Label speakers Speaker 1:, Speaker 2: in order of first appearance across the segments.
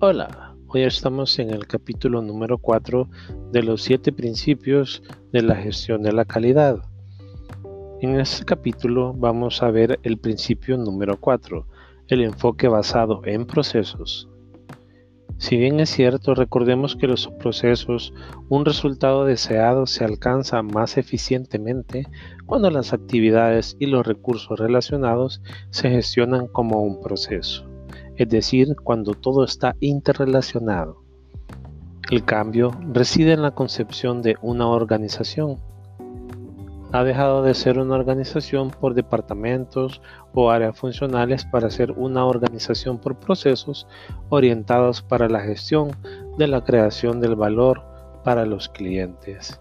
Speaker 1: Hola, hoy estamos en el capítulo número 4 de los 7 principios de la gestión de la calidad. En este capítulo vamos a ver el principio número 4, el enfoque basado en procesos. Si bien es cierto, recordemos que los procesos, un resultado deseado se alcanza más eficientemente cuando las actividades y los recursos relacionados se gestionan como un proceso es decir, cuando todo está interrelacionado. El cambio reside en la concepción de una organización. Ha dejado de ser una organización por departamentos o áreas funcionales para ser una organización por procesos orientados para la gestión de la creación del valor para los clientes.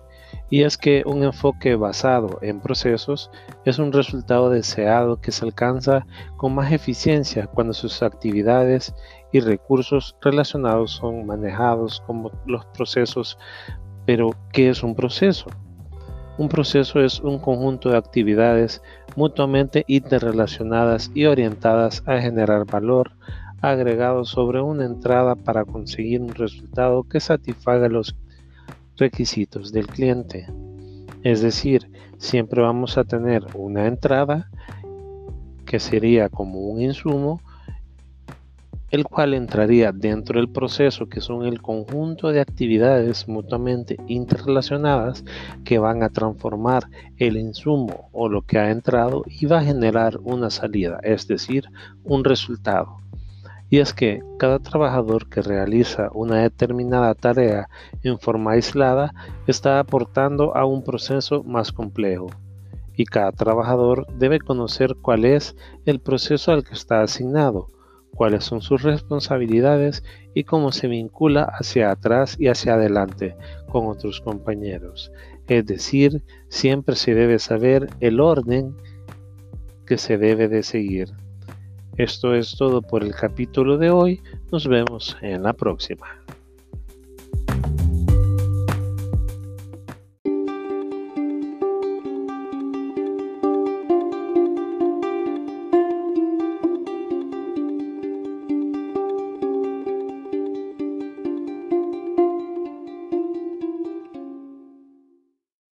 Speaker 1: Y es que un enfoque basado en procesos es un resultado deseado que se alcanza con más eficiencia cuando sus actividades y recursos relacionados son manejados como los procesos. Pero, ¿qué es un proceso? Un proceso es un conjunto de actividades mutuamente interrelacionadas y orientadas a generar valor agregado sobre una entrada para conseguir un resultado que satisfaga los requisitos del cliente. Es decir, siempre vamos a tener una entrada que sería como un insumo, el cual entraría dentro del proceso, que son el conjunto de actividades mutuamente interrelacionadas que van a transformar el insumo o lo que ha entrado y va a generar una salida, es decir, un resultado. Y es que cada trabajador que realiza una determinada tarea en forma aislada está aportando a un proceso más complejo. Y cada trabajador debe conocer cuál es el proceso al que está asignado, cuáles son sus responsabilidades y cómo se vincula hacia atrás y hacia adelante con otros compañeros. Es decir, siempre se debe saber el orden que se debe de seguir. Esto es todo por el capítulo de hoy. Nos vemos en la próxima.